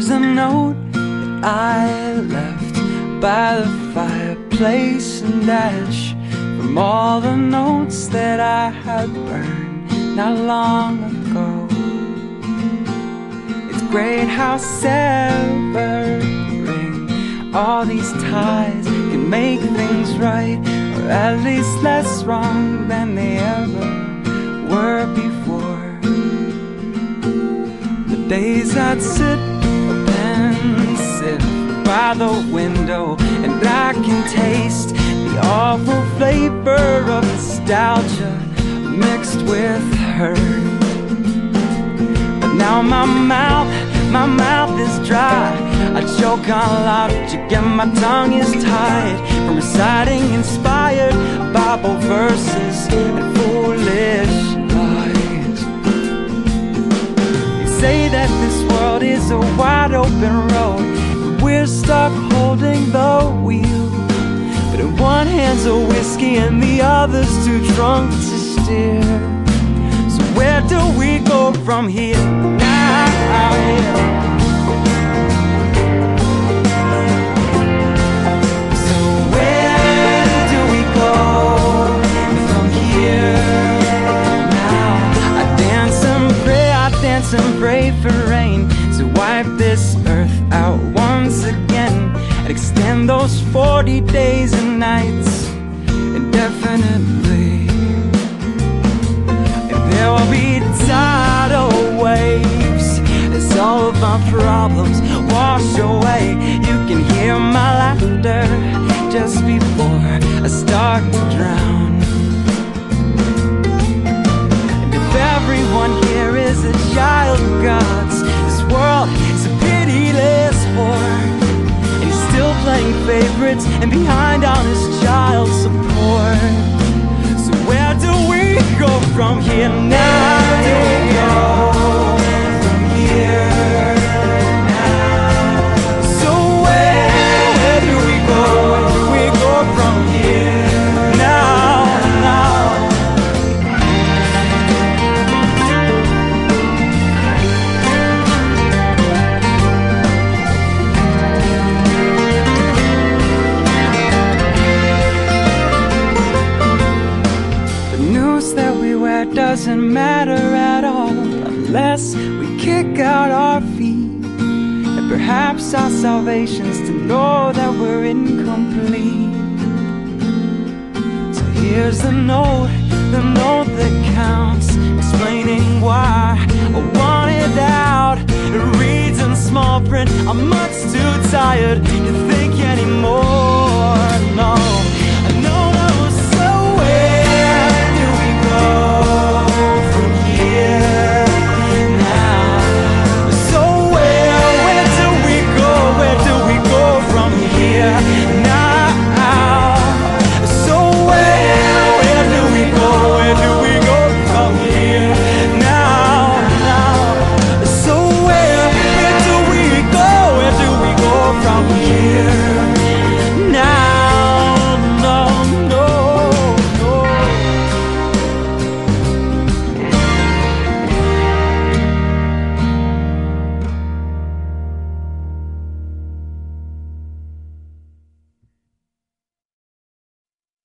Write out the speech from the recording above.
Here's a note that I left by the fireplace and ash from all the notes that I had burned not long ago. It's great how severing all these ties can make things right, or at least less wrong than they ever were before. The days I'd sit by the window, and I can taste the awful flavor of nostalgia mixed with hurt. But now my mouth, my mouth is dry. I choke on to get my tongue is tied from reciting inspired Bible verses and foolish lies. They say that this world is a wide open road, we're stuck holding the wheel. But in one hand's a whiskey and the other's too drunk to steer. So where do we go from here now? So where do we go from here now? I dance and pray, I dance and pray for rain and those 40 days and nights indefinitely. And there will be tidal waves as all of our problems wash away. You can hear my laughter just before I start to drown. And if everyone here is a child of God's, favorites and behind on his child support. So where do we go from here now? Doesn't matter at all unless we kick out our feet. And perhaps our salvation's to know that we're incomplete. So here's the note, the note that counts, explaining why I want it out. It reads in small print, I'm much too tired